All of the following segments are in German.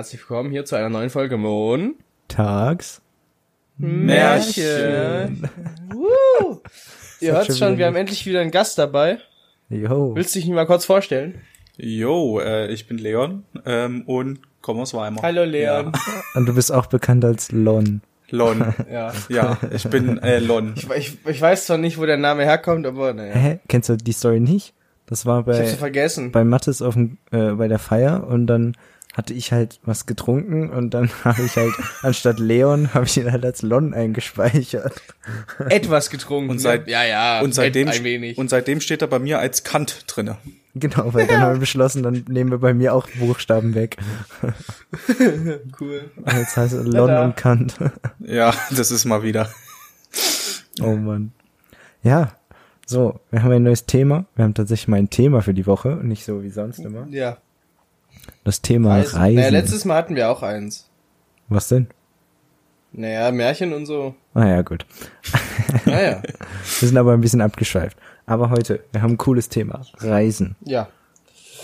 Herzlich willkommen hier zu einer neuen Folge Mon. Tags. Märchen. Woo. Ihr hört schon schon, wir haben endlich wieder einen Gast dabei. Jo. Willst du dich nicht mal kurz vorstellen? Jo, äh, ich bin Leon ähm, und komme aus Weimar. Hallo Leon. Und du bist auch bekannt als Lon. Ja, Lon. Ja. ja, ich bin äh, Lon. Ich, ich, ich weiß zwar nicht, wo der Name herkommt, aber naja. Hä? Kennst du die Story nicht? Das war Ich hab's bei, so vergessen. bei Mattes auf dem, äh, bei der Feier und dann hatte ich halt was getrunken und dann habe ich halt, anstatt Leon, habe ich ihn halt als Lon eingespeichert. Etwas getrunken. Und seit- ne? ja, ja. und seitdem ein wenig. und seitdem steht er bei mir als Kant drinne. Genau, weil dann haben wir beschlossen, dann nehmen wir bei mir auch Buchstaben weg. cool. Jetzt heißt es Lon und Kant. Ja, das ist mal wieder. Oh Mann. Ja, so, wir haben ein neues Thema. Wir haben tatsächlich mal ein Thema für die Woche, und nicht so wie sonst immer. Ja. Das Thema Reisen. Reisen. Naja, letztes Mal hatten wir auch eins. Was denn? Naja, Märchen und so. Ah ja, gut. Naja. Wir sind aber ein bisschen abgeschweift. Aber heute, wir haben ein cooles Thema. Reisen. ja.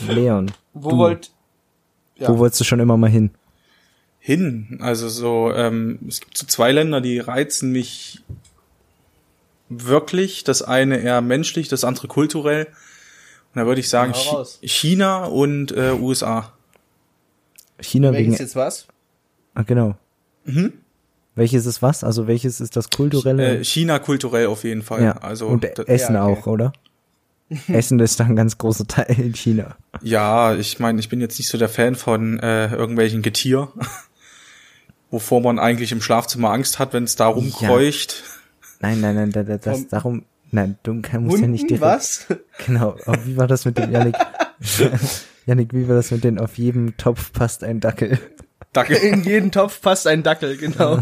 Leon, Wo Du. wollt. Ja. wo wolltest du schon immer mal hin? Hin. Also so, ähm, es gibt so zwei Länder, die reizen mich wirklich. Das eine eher menschlich, das andere kulturell. Und da würde ich sagen raus. China und äh, USA. China wegen. Welches jetzt was? Ah, genau. Mhm. Welches ist was? Also welches ist das kulturelle? Äh, China kulturell auf jeden Fall. ja. Also Und Essen ja, okay. auch, oder? Essen ist da ein ganz großer Teil in China. Ja, ich meine, ich bin jetzt nicht so der Fan von äh, irgendwelchen Getier, wovor man eigentlich im Schlafzimmer Angst hat, wenn es da rumkreucht. Nein, nein, nein, da, da, das darum. Nein, du musst ja nicht direkt. was? Genau. Aber wie war das mit dem Janik? Janik, wie war das mit den auf jedem Topf passt ein Dackel? Danke. In jeden Topf passt ein Dackel, genau.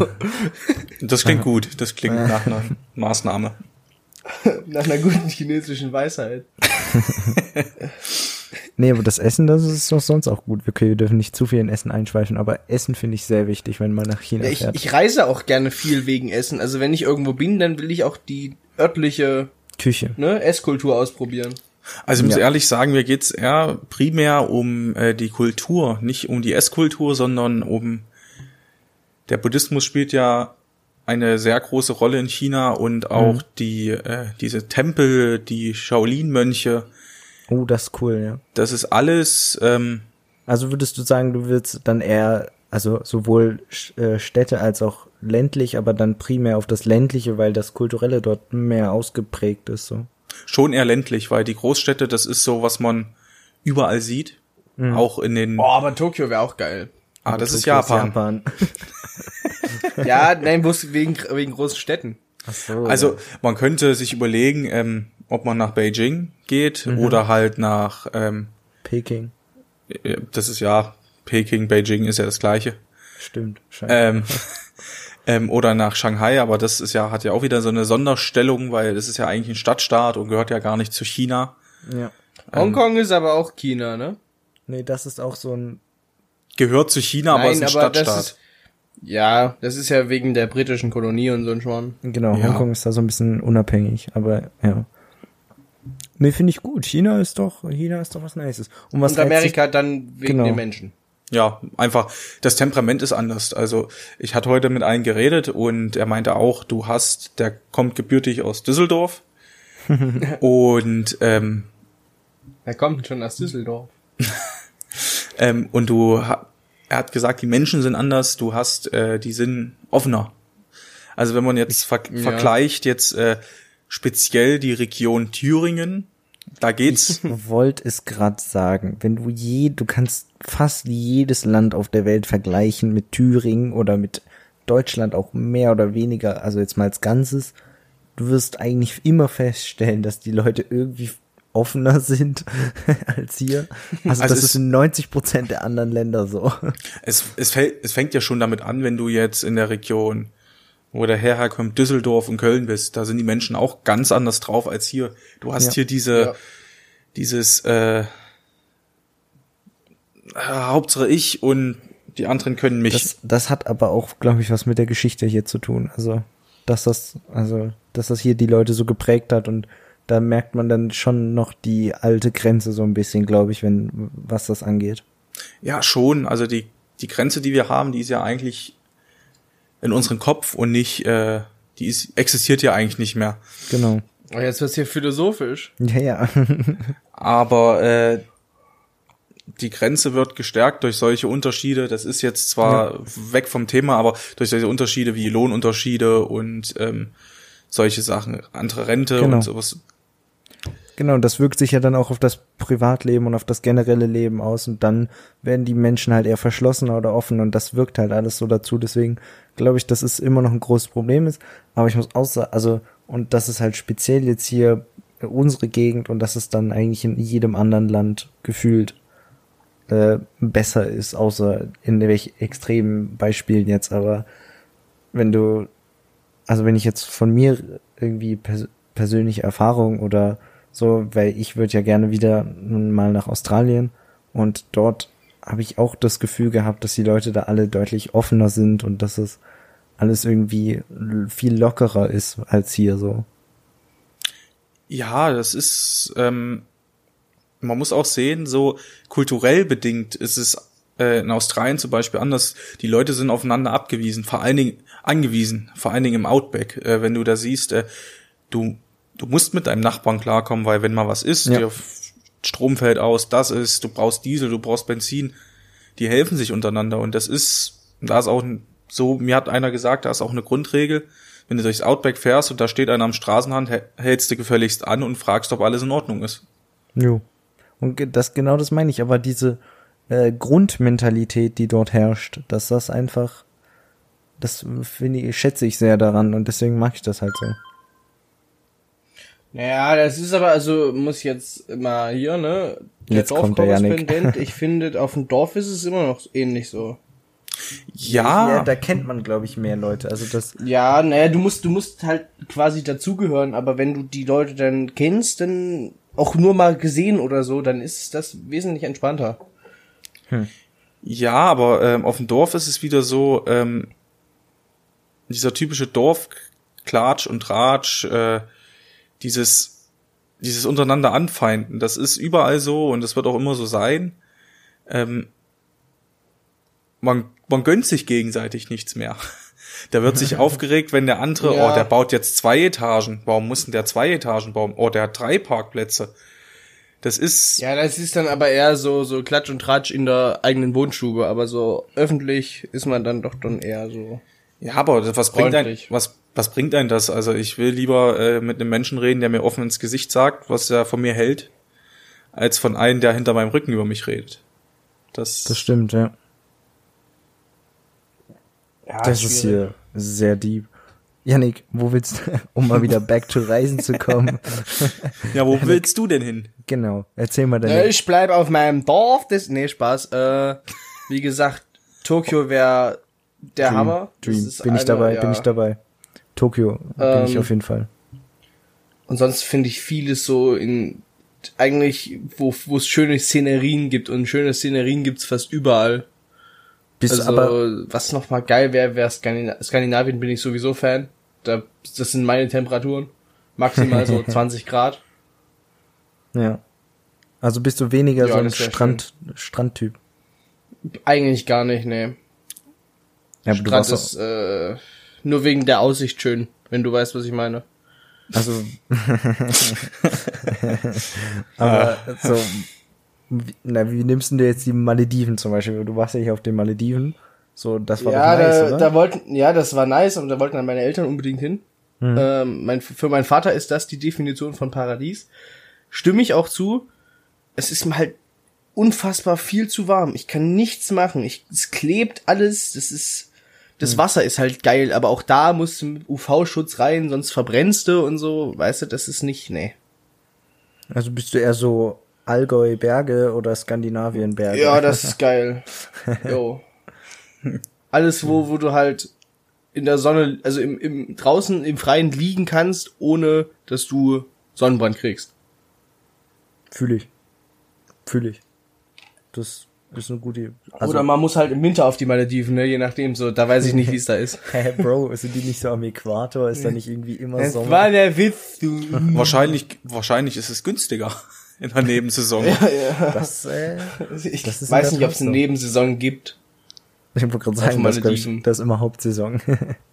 Das klingt gut. Das klingt nach einer Maßnahme. Nach einer guten chinesischen Weisheit. Nee, aber das Essen, das ist doch sonst auch gut. Okay, wir dürfen nicht zu viel in Essen einschweifen, aber Essen finde ich sehr wichtig, wenn man nach China Ja, ich, fährt. ich reise auch gerne viel wegen Essen. Also wenn ich irgendwo bin, dann will ich auch die örtliche Küche. ne, Esskultur ausprobieren. Also ich muss Ja. ehrlich sagen, mir geht's eher primär um äh, die Kultur, nicht um die Esskultur, sondern um der Buddhismus spielt ja eine sehr große Rolle in China und auch die äh, diese Tempel, die Shaolin-Mönche, Oh, das ist cool, ja. das ist alles ähm, Also würdest du sagen, du willst dann eher, also sowohl äh, Städte als auch ländlich, aber dann primär auf das ländliche, weil das kulturelle dort mehr ausgeprägt ist, so. schon eher ländlich, weil die Großstädte, das ist so, was man überall sieht, auch in den Oh, aber Tokio wäre auch geil. Ah, das ist Tokio Japan. Ja, nein, bloß wegen, wegen großen Städten. Ach so. Also man könnte sich überlegen, ähm, ob man nach Beijing geht oder halt nach, ähm, Peking. das ist ja Peking, Beijing ist ja das gleiche, Stimmt. Ähm, ähm, oder nach Shanghai, aber das ist ja hat ja auch wieder so eine Sonderstellung, weil das ist ja eigentlich ein Stadtstaat und gehört ja gar nicht zu China. ja. Hongkong ist aber auch China, ne? Nee, das ist auch so ein, Gehört zu China, aber ist ein Stadtstaat. das ist, ja, das ist ja wegen der britischen Kolonie und so ein Schmarrn. genau, Ja. Hongkong ist da so ein bisschen unabhängig, aber ja. Nee, finde ich gut. China ist doch, China ist doch was Nices. Und was Und Amerika dann wegen Genau. den Menschen. Ja, einfach, das Temperament ist anders. Also ich hatte heute mit einem geredet und er meinte auch, du hast, der kommt gebürtig aus Düsseldorf und ähm, Er kommt schon aus Düsseldorf. ähm, und du, ha- er hat gesagt, die Menschen sind anders. Du hast, äh, die sind offener. Also wenn man jetzt ver ja. vergleicht jetzt äh, speziell die Region Thüringen, da geht's. wollte es gerade sagen, wenn du je, du kannst fast jedes Land auf der Welt vergleichen mit Thüringen oder mit Deutschland auch mehr oder weniger, also jetzt mal als Ganzes, du wirst eigentlich immer feststellen, dass die Leute irgendwie offener sind als hier. Also, Also das ist in 90 Prozent der anderen Länder so. Es, es, fällt, es fängt ja schon damit an, wenn du jetzt in der Region, wo der herkommt, Düsseldorf und Köln bist, da sind die Menschen auch ganz anders drauf als hier. Du hast Ja. hier diese, Ja. dieses äh, Hauptsache ich und die anderen können mich. Das, das hat aber auch, glaube ich, was mit der Geschichte hier zu tun. Also, dass das, also, dass das hier die Leute so geprägt hat und da merkt man dann schon noch die alte Grenze so ein bisschen, glaube ich, wenn, was das angeht. Ja, schon. Also die, die Grenze, die wir haben, die ist ja eigentlich in unserem Kopf und nicht, äh, die ist, existiert ja eigentlich nicht mehr. Genau. Oh, jetzt wird's hier philosophisch. Ja, ja. Aber äh, die Grenze wird gestärkt durch solche Unterschiede. Das ist jetzt zwar weg vom Thema, aber durch solche Unterschiede wie Lohnunterschiede und ähm, solche Sachen, andere Rente Genau. und sowas. Genau, das wirkt sich ja dann auch auf das Privatleben und auf das generelle Leben aus und dann werden die Menschen halt eher verschlossener oder offen und das wirkt halt alles so dazu. Deswegen glaube ich, dass es immer noch ein großes Problem ist. Aber ich muss auch sagen, also, und das ist halt speziell jetzt hier unsere Gegend und dass es dann eigentlich in jedem anderen Land gefühlt äh, besser ist, außer in welch extremen Beispielen jetzt, aber wenn du, also wenn ich jetzt von mir irgendwie pers persönliche Erfahrung oder so, weil ich würde ja gerne wieder mal nach Australien und dort habe ich auch das Gefühl gehabt, dass die Leute da alle deutlich offener sind und dass es alles irgendwie viel lockerer ist als hier so. Ja, das ist, ähm, man muss auch sehen, so kulturell bedingt ist es äh, in Australien zum Beispiel anders. Die Leute sind aufeinander abgewiesen, vor allen Dingen angewiesen, vor allen Dingen im Outback. Äh, wenn du da siehst, äh, du, du musst mit deinem Nachbarn klarkommen, weil wenn mal was ist, Ja. dir Strom fällt aus, das ist, du brauchst Diesel, du brauchst Benzin, die helfen sich untereinander und das ist, da ist auch ein, so, mir hat einer gesagt, da ist auch eine Grundregel, wenn du durchs Outback fährst und da steht einer am Straßenrand, hä- hältst du gefälligst an und fragst, ob alles in Ordnung ist. Jo. Und das genau das meine ich, aber diese äh, Grundmentalität, die dort herrscht, dass das einfach, das finde ich, schätze ich sehr daran und deswegen mag ich das halt so. Naja, das ist aber, also muss jetzt immer hier, ne? Der Jetzt kommt der ich finde, auf dem Dorf ist es immer noch ähnlich so. Ja, da kennt man, glaube ich, mehr Leute. Also das, Ja, naja, du musst, du musst halt quasi dazugehören, aber wenn du die Leute dann kennst, dann auch nur mal gesehen oder so, dann ist das wesentlich entspannter. ja, aber ähm, auf dem Dorf ist es wieder so, ähm, dieser typische Dorfklatsch und Ratsch, äh, dieses, dieses untereinander anfeinden, das ist überall so und das wird auch immer so sein. Ähm, man, man gönnt sich gegenseitig nichts mehr. Da wird sich aufgeregt, wenn der andere, Ja. oh, der baut jetzt zwei Etagen. Warum muss denn der zwei Etagen bauen? Oh, der hat drei Parkplätze. Das ist, Ja, das ist dann aber eher so, so Klatsch und Tratsch in der eigenen Wohnstube, aber so öffentlich ist man dann doch dann eher so. Ja, aber was bringt ein, was, was bringt ein das? Also ich will lieber äh, mit einem Menschen reden, der mir offen ins Gesicht sagt, was er von mir hält, als von einem, der hinter meinem Rücken über mich redet. Das, das stimmt, ja. Ja, Das ist hier sehr deep. Yannick, wo willst du, um mal wieder back to Reisen zu kommen? ja, wo willst du denn hin? genau, erzähl mal deine, ich bleib auf meinem Dorf. Das, nee, Spaß. Äh, wie gesagt, Tokio wäre der Dream, Hammer. Dream. Bin ich eine- dabei, ja. bin ich dabei. Tokio bin ich Ähm, auf jeden Fall. Und sonst finde ich vieles so in eigentlich, wo wo es schöne Szenerien gibt und schöne Szenerien gibt's fast überall. Bist also aber, was noch mal geil wäre, wäre Skandina Skandinavien bin ich sowieso Fan. Da, das sind meine Temperaturen. Maximal so 20 Grad. ja. Also bist du weniger Ja, so ein Strand, Strandtyp. Eigentlich gar nicht, nee. Ja, aber du Strand warst ist äh, nur wegen der Aussicht schön, wenn du weißt, was ich meine. also, aber so, wie, na, wie nimmst du dir jetzt die Malediven zum Beispiel? Du warst ja hier auf den Malediven. So, das war ja, doch nice, da, oder? da wollten, ja, das war nice und da wollten dann meine Eltern unbedingt hin. Mhm. Ähm, mein, für meinen Vater ist das die Definition von Paradies. Stimme ich auch zu. Es ist mir halt unfassbar viel zu warm. Ich kann nichts machen. Ich, es klebt alles. Das ist, das Mhm. Wasser ist halt geil, aber auch da musst du mit UV-Schutz rein, sonst verbrennst du und so. Weißt du, das ist nicht, nee. Also bist du eher so Allgäu Berge oder Skandinavien Berge? Ja, das ist geil. Jo. Alles, wo, wo du halt in der Sonne, also im, im, draußen im Freien liegen kannst, ohne dass du Sonnenbrand kriegst. Fühle ich. Fühle ich. Das ist eine gute. Oder man muss halt im Winter auf die Malediven, ne? je nachdem so. Da weiß ich nicht, wie es da ist. Hä, Bro, sind die nicht so am Äquator? Ist da nicht irgendwie immer Das Sommer? war der Witz, du. Wahrscheinlich, wahrscheinlich ist es günstiger in der Nebensaison. Das, äh, Ich Das weiß nicht, ob es eine so. Nebensaison gibt. ich wollte gerade sagen, das, ich, Malediven. das ist immer Hauptsaison.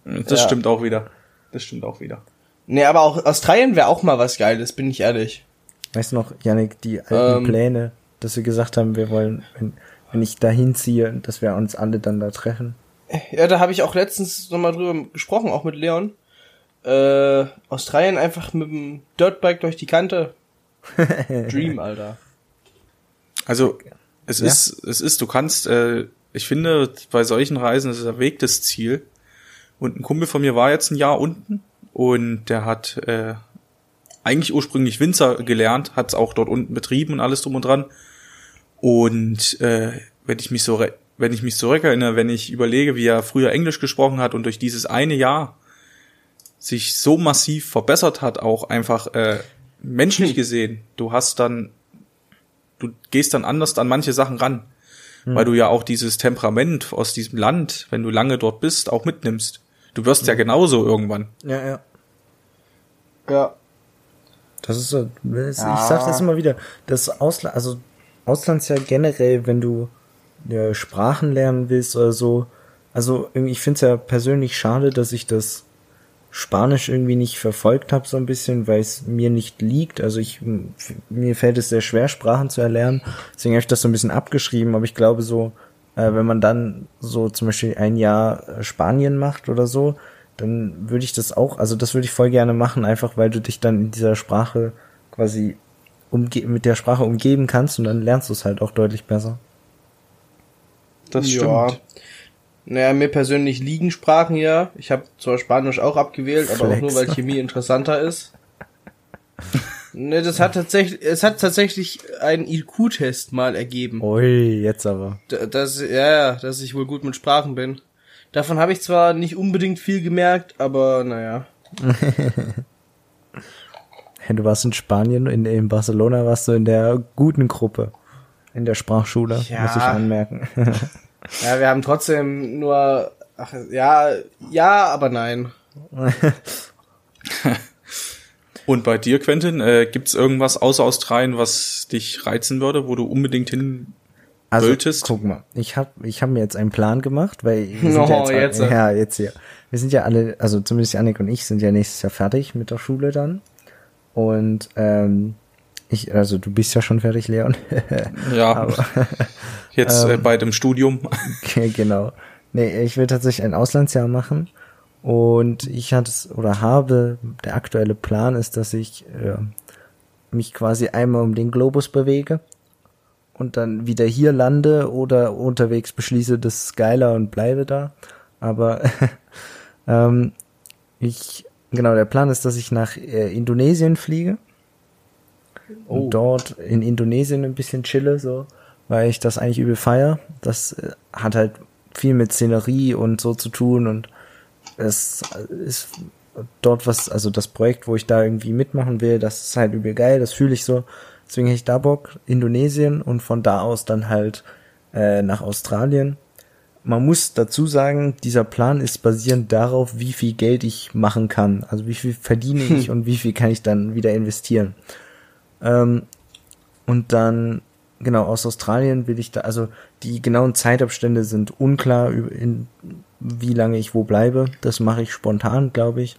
Das Ja. stimmt auch wieder. Das stimmt auch wieder. Nee, aber auch Australien wäre auch mal was Geiles, bin ich ehrlich. weißt du noch, Janik, die alten Ähm. Pläne, dass wir gesagt haben, wir wollen, wenn, wenn ich da hinziehe, dass wir uns alle dann da treffen? Ja, da habe ich auch letztens nochmal drüber gesprochen, auch mit Leon. Äh, Australien einfach mit dem Dirtbike durch die Kante. Dream, Alter. Also es Ja. ist, es ist, du kannst, äh, ich finde, bei solchen Reisen ist der Weg das Ziel. Und ein Kumpel von mir war jetzt ein Jahr unten und der hat äh, eigentlich ursprünglich Winzer gelernt, hat es auch dort unten betrieben und alles drum und dran. Und äh, wenn ich mich so re- wenn ich mich zurückerinnere, wenn ich überlege, wie er früher Englisch gesprochen hat und durch dieses eine Jahr sich so massiv verbessert hat, auch einfach äh, menschlich gesehen, du hast dann, du gehst dann anders an manche Sachen ran, weil du ja auch dieses Temperament aus diesem Land, wenn du lange dort bist, auch mitnimmst. Du wirst ja genauso irgendwann. Ja, ja. Ja. Das ist so, ich sag das immer wieder, das Ausland, also Ausland ist ja generell, wenn du ja, Sprachen lernen willst oder so, also ich finde es ja persönlich schade, dass ich das Spanisch irgendwie nicht verfolgt habe so ein bisschen, weil es mir nicht liegt. Also ich mir fällt es sehr schwer, Sprachen zu erlernen. Deswegen habe ich das so ein bisschen abgeschrieben. Aber ich glaube so, äh, wenn man dann so zum Beispiel ein Jahr äh, Spanien macht oder so, dann würde ich das auch, also das würde ich voll gerne machen, einfach weil du dich dann in dieser Sprache quasi umge mit der Sprache umgeben kannst und dann lernst du es halt auch deutlich besser. Das Ja. stimmt. Naja, mir persönlich liegen Sprachen ja. Ich habe zwar Spanisch auch abgewählt, aber auch Flex. nur, weil Chemie interessanter ist. Ne, das hat tatsächlich, es hat tatsächlich einen IQ-Test mal ergeben. Ui, jetzt aber. Dass, ja, ja, dass ich wohl gut mit Sprachen bin. Davon habe ich zwar nicht unbedingt viel gemerkt, aber naja. Hey, du warst in Spanien, in, in Barcelona warst du in der guten Gruppe. In der Sprachschule, Ja. muss ich anmerken. Ja, wir haben trotzdem nur, ach, ja, ja, aber nein. Und bei dir, Quentin, äh, gibt's irgendwas außer Australien, was dich reizen würde, wo du unbedingt hin Also, Wolltest? guck mal, ich habe ich hab mir jetzt einen Plan gemacht, weil wir sind Oh, ja, jetzt, jetzt. ja jetzt hier. Wir sind ja alle, also zumindest Janik und ich sind ja nächstes Jahr fertig mit der Schule dann. Und ähm, ich, also du bist ja schon fertig, Leon. Ja, Aber jetzt äh, ähm, bei dem Studium. Genau. Nee, ich will tatsächlich ein Auslandsjahr machen. Und ich hatte es oder habe, der aktuelle Plan ist, dass ich äh, mich quasi einmal um den Globus bewege und dann wieder hier lande oder unterwegs beschließe, das ist geiler und bleibe da. Aber ähm, ich, genau, der Plan ist, dass ich nach äh, Indonesien fliege Oh. und dort in Indonesien ein bisschen chille, so, weil ich das eigentlich übel feier. Das äh, hat halt viel mit Szenerie und so zu tun und es ist dort was, also das Projekt, wo ich da irgendwie mitmachen will, das ist halt übel geil, das fühle ich so. Deswegen hätte ich da Bock, Indonesien und von da aus dann halt äh, nach Australien. Man muss dazu sagen, dieser Plan ist basierend darauf, wie viel Geld ich machen kann. Also wie viel verdiene ich und wie viel kann ich dann wieder investieren. Ähm, und dann, genau, aus Australien will ich da, also die genauen Zeitabstände sind unklar, in, wie lange ich wo bleibe. Das mache ich spontan, glaube ich.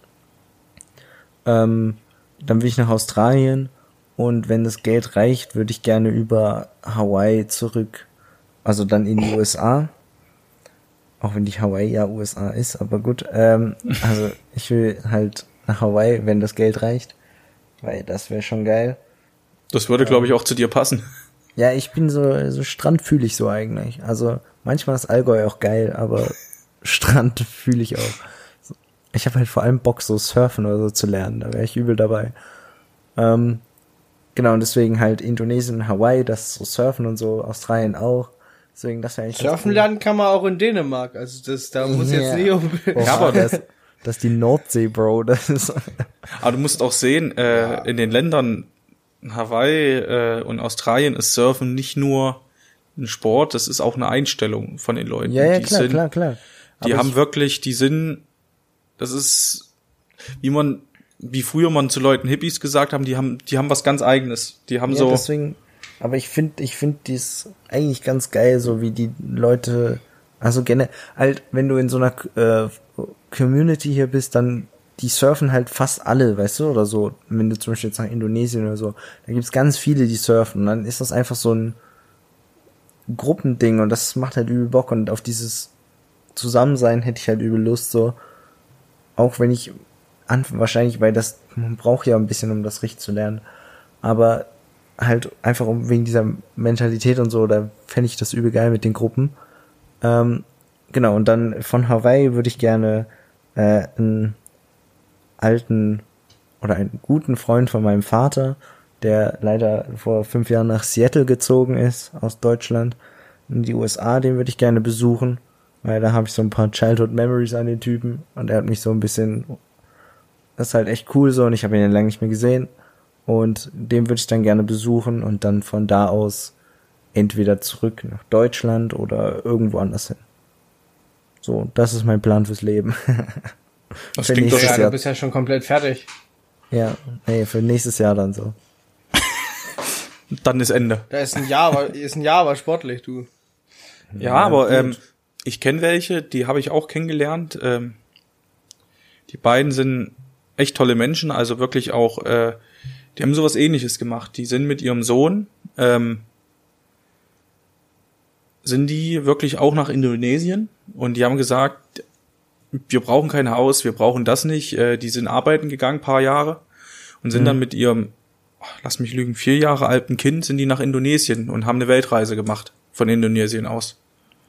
Ähm, dann will ich nach Australien und wenn das Geld reicht, würde ich gerne über Hawaii zurück, also dann in die USA. Auch wenn die Hawaii ja USA ist, aber gut. Ähm, also ich will halt nach Hawaii, wenn das Geld reicht, weil das wäre schon geil. Das würde, glaube ich, auch zu dir passen. Ja, ich bin so, so Strand fühle ich so eigentlich. Also manchmal ist Allgäu auch geil, aber Strand fühle ich auch. Ich habe halt vor allem Bock, so surfen oder so zu lernen. Da wäre ich übel dabei. Ähm, genau, und deswegen halt Indonesien, Hawaii, das so surfen und so, Australien auch. Deswegen, das wäre eigentlich Surfen cool. lernen kann man auch in Dänemark. Also das, da muss Ja. jetzt nicht um. Ja, aber- das, das ist die Nordsee, Bro. Das ist Aber du musst auch sehen, äh, in den Ländern Hawaii äh, und Australien ist Surfen nicht nur ein Sport, das ist auch eine Einstellung von den Leuten. Ja, ja, die klar, sind, klar, klar. Die Aber haben ich- wirklich, die sind, das ist, wie man, wie früher man zu Leuten Hippies gesagt haben, die haben, die haben was ganz eigenes. Die haben Ja, so, deswegen, aber ich finde, ich finde dies eigentlich ganz geil, so wie die Leute, also generell, halt, wenn du in so einer äh, Community hier bist, dann die surfen halt fast alle, weißt du, oder so. Wenn du zum Beispiel jetzt nach Indonesien oder so, da gibt's ganz viele, die surfen. Und dann ist das einfach so ein Gruppending und das macht halt übel Bock und auf dieses Zusammensein hätte ich halt übel Lust, so. Auch wenn ich wahrscheinlich, weil das, man braucht ja ein bisschen, um das richtig zu lernen. Aber halt einfach um wegen dieser Mentalität und so, da fände ich das übel geil mit den Gruppen. Ähm, genau, und dann von Hawaii würde ich gerne äh, einen alten oder einen guten Freund von meinem Vater, der leider vor fünf Jahren nach Seattle gezogen ist, aus Deutschland, in die USA, den würde ich gerne besuchen, weil da habe ich so ein paar Childhood Memories an den Typen und er hat mich so ein bisschen, das ist halt echt cool so und ich habe ihn ja lange nicht mehr gesehen und den würde ich dann gerne besuchen und dann von da aus entweder zurück nach Deutschland oder irgendwo anders hin. So, das ist mein Plan fürs Leben. das für klingt doch nächstes Ja, schon, du bist ja schon komplett fertig. ja, nee, für nächstes Jahr dann so. dann ist Ende. Da ist ein Jahr, aber, ist ein Jahr aber sportlich, du. Ja, aber ähm, ich kenne welche, die habe ich auch kennengelernt. Ähm, die beiden sind echt tolle Menschen, also wirklich auch, äh, die haben sowas ähnliches gemacht. Die sind mit ihrem Sohn, ähm, sind die wirklich auch nach Indonesien und die haben gesagt, wir brauchen kein Haus, wir brauchen das nicht. Äh, die sind arbeiten gegangen, paar Jahre, und sind dann mit ihrem, oh, lass mich lügen, vier Jahre alten Kind, sind die nach Indonesien und haben eine Weltreise gemacht von Indonesien aus.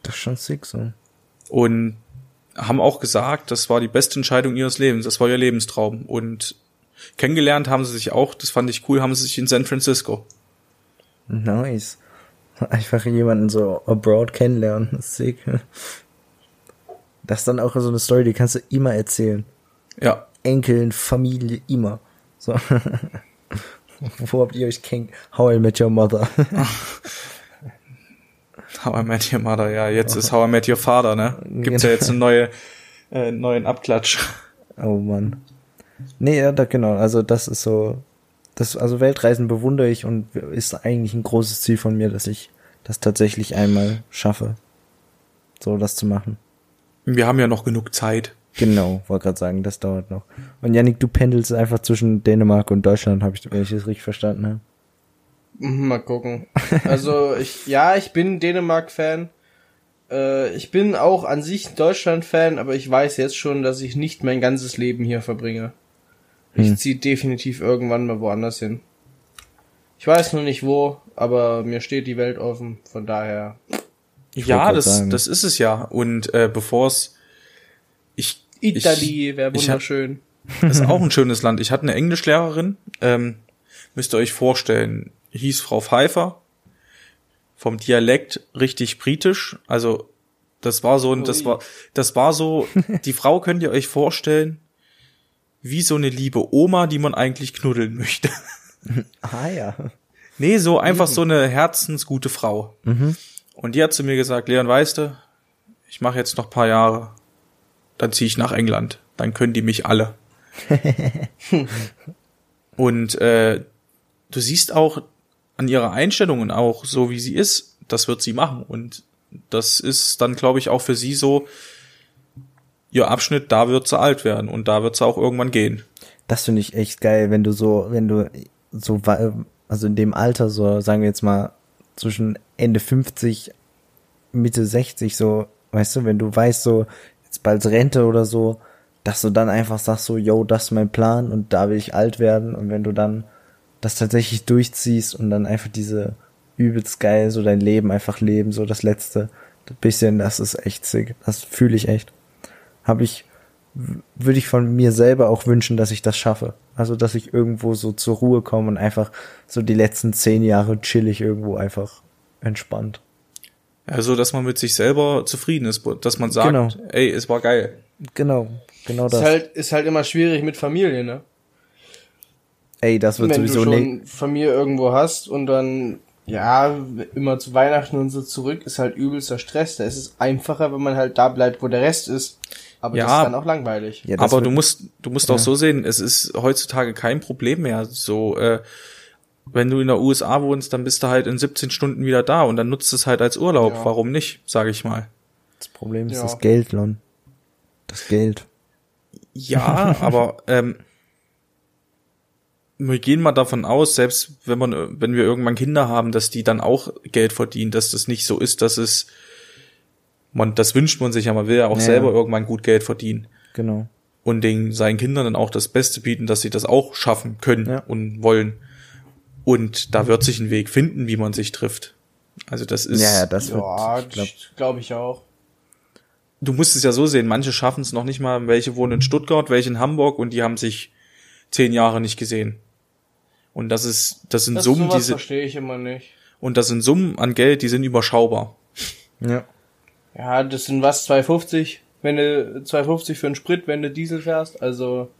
Das ist schon sick so. Und haben auch gesagt, das war die beste Entscheidung ihres Lebens, das war ihr Lebenstraum. Und kennengelernt haben sie sich auch, das fand ich cool, haben sie sich in San Francisco. Nice. Einfach jemanden so abroad kennenlernen. Das ist sick. Das ist dann auch so eine Story, die kannst du immer erzählen. Ja, Enkeln, Familie, immer. So. Wo habt ihr euch kennt? How I Met Your Mother. How I Met Your Mother, ja, jetzt ist How I Met Your Father, ne? Gibt's ja jetzt einen neue, äh, neuen Abklatsch. oh Mann. Nee, ja, da, genau. Also das ist so. Das, also Weltreisen bewundere ich und ist eigentlich ein großes Ziel von mir, dass ich das tatsächlich einmal schaffe. So das zu machen. Wir haben ja noch genug Zeit. Genau, wollte gerade sagen, das dauert noch. Und Yannick, du pendelst einfach zwischen Dänemark und Deutschland, habe ich, wenn ich das richtig verstanden habe. Mhm, Mal gucken. Also ich, ja, ich bin Dänemark-Fan. Äh, ich bin auch an sich Deutschland-Fan, aber ich weiß jetzt schon, dass ich nicht mein ganzes Leben hier verbringe. Ich Hm. ziehe definitiv irgendwann mal woanders hin. Ich weiß nur nicht wo, aber mir steht die Welt offen. Von daher. wollte ja, das, sagen. das ist es ja. Und äh, bevor es ich Italy wäre ich wunderschön. Das ist auch ein schönes Land. Ich hatte eine Englischlehrerin, ähm, müsst ihr euch vorstellen, hieß Frau Pfeiffer, vom Dialekt richtig britisch, also das war so ein, das war, das war so, die Frau könnt ihr euch vorstellen, wie so eine liebe Oma, die man eigentlich knuddeln möchte. Ah ja. Nee, so einfach so eine herzensgute Frau. Und die hat zu mir gesagt, Leon, weißt du, ich mache jetzt noch paar Jahre, dann ziehe ich nach England, dann können die mich alle. Und äh, du siehst auch an ihrer Einstellung und auch so wie sie ist, das wird sie machen. Und das ist dann, glaube ich, auch für sie so ihr Abschnitt, da wird sie alt werden und da wird sie auch irgendwann gehen. Das finde ich echt geil, wenn du so, wenn du so, also in dem Alter, so, sagen wir jetzt mal, zwischen Ende 50, Mitte 60, so, weißt du, wenn du weißt, so, jetzt bald Rente oder so, dass du dann einfach sagst, so, yo, das ist mein Plan und da will ich alt werden und wenn du dann das tatsächlich durchziehst und dann einfach diese übelst geil, so dein Leben einfach leben, so das letzte bisschen, das ist echt sick. Das fühle ich echt. Habe ich würde ich von mir selber auch wünschen, dass ich das schaffe. Also, dass ich irgendwo so zur Ruhe komme und einfach so die letzten zehn Jahre chillig irgendwo einfach entspannt. Also, dass man mit sich selber zufrieden ist, dass man sagt, Genau. ey, es war geil. Genau, genau Ist das. halt, ist halt immer schwierig mit Familie, ne? Ey, das wird Wenn du sowieso ne schon Familie irgendwo hast und dann Ja, immer zu Weihnachten und so zurück ist halt übelster Stress. Da ist es einfacher, wenn man halt da bleibt, wo der Rest ist. Aber Ja. das ist dann auch langweilig. Ja, Aber du musst, du musst auch so sehen, es ist heutzutage kein Problem mehr. So, äh, wenn du in der USA wohnst, dann bist du halt in 17 Stunden wieder da und dann nutzt es halt als Urlaub. Ja. Warum nicht, sage ich mal. Das Problem ist Ja. das Geld, Lon. Das Geld. Ja, aber ähm, wir gehen mal davon aus, selbst wenn man, wenn wir irgendwann Kinder haben, dass die dann auch Geld verdienen, dass das nicht so ist, dass es man, das wünscht man sich ja, man will ja auch Ja. selber irgendwann gut Geld verdienen Genau. und den seinen Kindern dann auch das Beste bieten, dass sie das auch schaffen können Ja. und wollen. Und da wird sich ein Weg finden, wie man sich trifft. Also das ist, ja, ja, das Ja, wird, glaub, glaube ich auch. du musst es ja so sehen, manche schaffen es noch nicht mal, welche wohnen in Stuttgart, welche in Hamburg und die haben sich zehn Jahre nicht gesehen. Und das ist, das sind Das Summen, sowas die sind, verstehe ich immer nicht. und das sind Summen an Geld, die sind überschaubar. ja. Ja, das sind was, 2,50? Wenn du 2,50 für einen Sprit, wenn du Diesel fährst, also.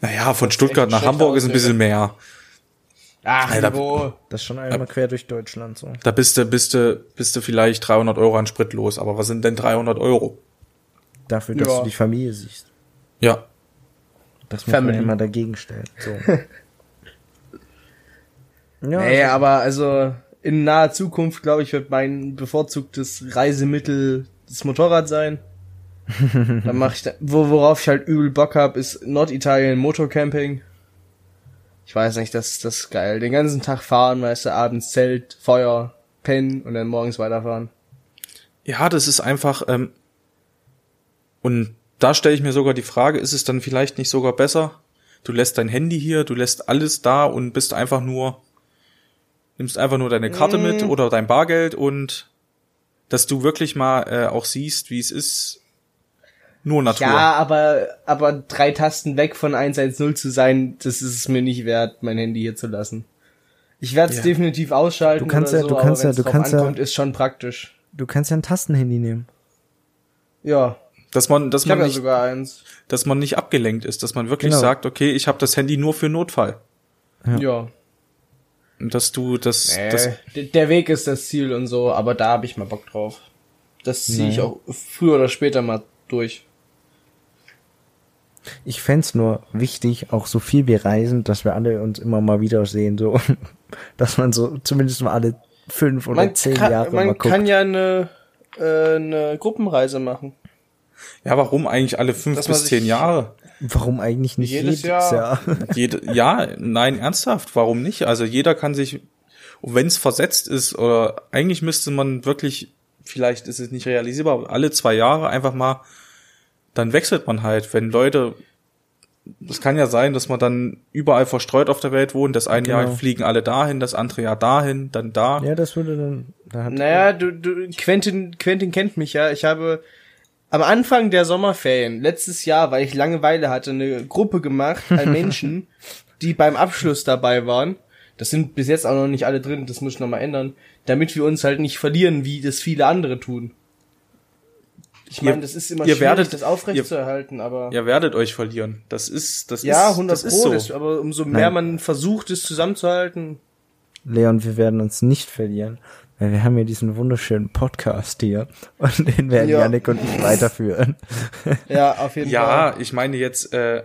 Naja, von Stuttgart nach Hamburg ist ein bisschen mehr. Ach, Alter, Niveau. Das ist schon einmal quer durch Deutschland so. Da bist du, bist du, bist du vielleicht 300 Euro an Sprit los. Aber was sind denn 300 Euro? Dafür, dass Ja. du die Familie siehst. Ja. Das muss man Family. immer dagegen stellen. So. ja, Nee, also, aber also in naher Zukunft, glaube ich, wird mein bevorzugtes Reisemittel das Motorrad sein. Dann mache ich da, wo, worauf ich halt übel Bock hab, ist Norditalien Motorcamping. Ich weiß nicht, das, das ist geil. Den ganzen Tag fahren, weißt du, abends Zelt, Feuer, pennen und dann morgens weiterfahren. Ja, das ist einfach, ähm, und da stelle ich mir sogar die Frage, ist es dann vielleicht nicht sogar besser? Du lässt dein Handy hier, du lässt alles da und bist einfach nur, nimmst einfach nur deine Karte mit Mm. oder dein Bargeld und dass du wirklich mal äh, auch siehst, wie es ist. Nur Natur. Ja, aber, aber drei Tasten weg von 110 zu sein, das ist es mir nicht wert, mein Handy hier zu lassen. Ich werde es Ja. definitiv ausschalten. Du kannst oder ja- so, du kannst ja- du kannst ja- ankommt, ist schon praktisch. du kannst ja ein Tastenhandy nehmen. Ja, Dass man, dass ich man habe ja nicht, sogar eins. dass man nicht abgelenkt ist, dass man wirklich Genau. sagt, okay, ich habe das Handy nur für Notfall. Ja. Ja. Und dass du das, Nee, das der Weg ist das Ziel und so, aber da habe ich mal Bock drauf. Das ziehe ich Naja. auch früher oder später mal durch. Ich fänd's nur wichtig, auch so viel wir reisen, dass wir alle uns immer mal wiedersehen, so, dass man so zumindest mal alle fünf oder Man, zehn kann, Jahre mal man guckt. kann ja eine, äh, eine Gruppenreise machen. ja, warum eigentlich alle fünf Dass man bis zehn Jahre? Warum eigentlich nicht Jedes jedes, Jahr. Jahr? Jede, ja, nein, ernsthaft, warum nicht? Also jeder kann sich, wenn es versetzt ist, oder eigentlich müsste man wirklich, vielleicht ist es nicht realisierbar, aber alle zwei Jahre einfach mal, dann wechselt man halt, wenn Leute, es kann ja sein, dass man dann überall verstreut auf der Welt wohnt, das eine Jahr Genau. fliegen alle dahin, das andere Jahr dahin, dann da. Ja, das würde dann, da Naja, du, du, Quentin, Quentin kennt mich ja. Ich habe am Anfang der Sommerferien letztes Jahr, weil ich Langeweile hatte, eine Gruppe gemacht an Menschen, die beim Abschluss dabei waren. Das sind bis jetzt auch noch nicht alle drin, das muss ich noch mal ändern, damit wir uns halt nicht verlieren, wie das viele andere tun. Ich Ihr- meine, das ist immer ihr schwierig, werdet- das aufrechtzuerhalten, aber Ihr werdet euch verlieren. Das ist, das ja, ist, 100 das ist Pro, so. aber umso mehr Nein. man versucht, es zusammenzuhalten, Leon, wir werden uns nicht verlieren, wir haben ja diesen wunderschönen Podcast hier und den werden Ja. Yannick und ich weiterführen. ja, auf jeden Fall. Ja, ich meine jetzt, äh,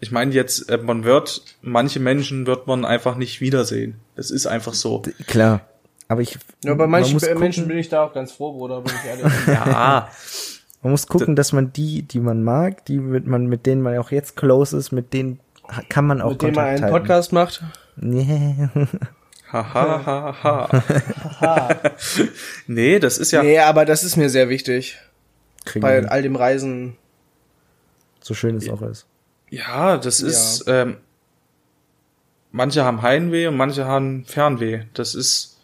ich meine jetzt, äh, man wird, manche Menschen wird man einfach nicht wiedersehen. Das ist einfach so. Klar. Aber ich, Ja, bei man manchen muss Menschen bin ich da auch ganz froh, Bruder, bin ich ehrlich. Ja, man muss gucken, dass man die, die man mag, die mit man, mit denen man auch jetzt close ist, mit denen kann man auch mit dem man Kontakt einen halten. Podcast macht. Nee. ha, ha, ha, ha. nee, das ist ja, Nee, aber das ist mir sehr wichtig. Kriegen Bei all dem Reisen. so schön es auch ist. ja, das ist, ähm, manche haben Heimweh und manche haben Fernweh. Das ist,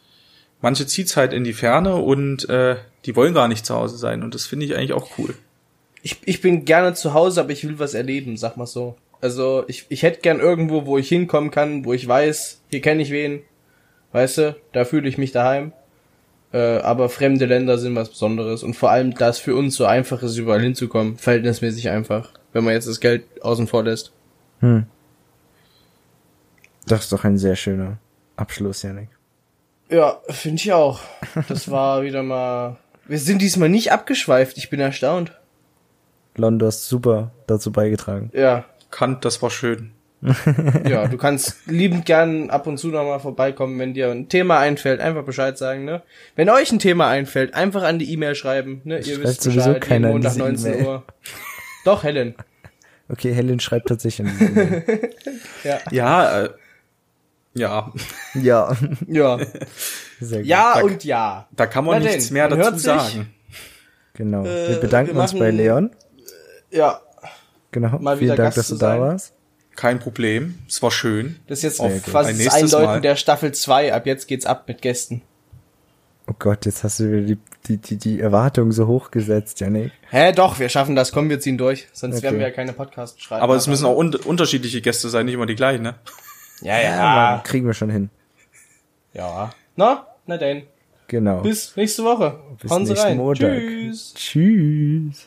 manche zieht's halt in die Ferne und äh, die wollen gar nicht zu Hause sein und das finde ich eigentlich auch cool. Ich, ich bin gerne zu Hause, aber ich will was erleben, sag mal so. Also ich, ich hätte gern irgendwo, wo ich hinkommen kann, wo ich weiß, hier kenne ich wen. Weißt du, da fühle ich mich daheim. Äh, aber fremde Länder sind was Besonderes. Und vor allem, da es für uns so einfach ist, überall hinzukommen, verhältnismäßig einfach. Wenn man jetzt das Geld außen vor lässt. Hm. Das ist doch ein sehr schöner Abschluss, Yannick. Ja, finde ich auch. Das war wieder mal. Wir sind diesmal nicht abgeschweift. Ich bin erstaunt. Lon, du hast super dazu beigetragen. Ja, Kant, das war schön. Ja, du kannst liebend gern ab und zu noch mal vorbeikommen, wenn dir ein Thema einfällt, einfach Bescheid sagen, ne? Wenn euch ein Thema einfällt, einfach an die E-Mail schreiben, ne? Ihr Schreibt wisst sowieso Bescheid, keiner Montag diese 19 E-Mail. Uhr. Doch, Helen. Okay, Helen schreibt tatsächlich an diese E-Mail. Ja. Ja, äh, ja, Ja, Ja. sehr gut. Ja Da- und ja. da kann man Na nichts denn, mehr man dazu sagen. Genau. Äh, wir bedanken wir uns machen- bei Leon. Ja. Genau. mal Vielen Dank, Gast dass du da sein. warst. Kein Problem. Es war schön. Das ist jetzt Auf quasi ein das Einläuten Mal. der Staffel 2. Ab jetzt geht's ab mit Gästen. Oh Gott, jetzt hast du wieder die, die, die, die Erwartungen so hochgesetzt, Janik. Hä, doch, wir schaffen das. Komm, wir ziehen durch. Sonst Okay. werden wir ja keine Podcasts schreiben. Aber es müssen auch un unterschiedliche Gäste sein, nicht immer die gleichen, ne? Ja, ja. Aber kriegen wir schon hin. Ja. Na, na denn. Genau. Bis nächste Woche. Bis Hauen Sie nächsten rein. Montag. Tschüss. Tschüss.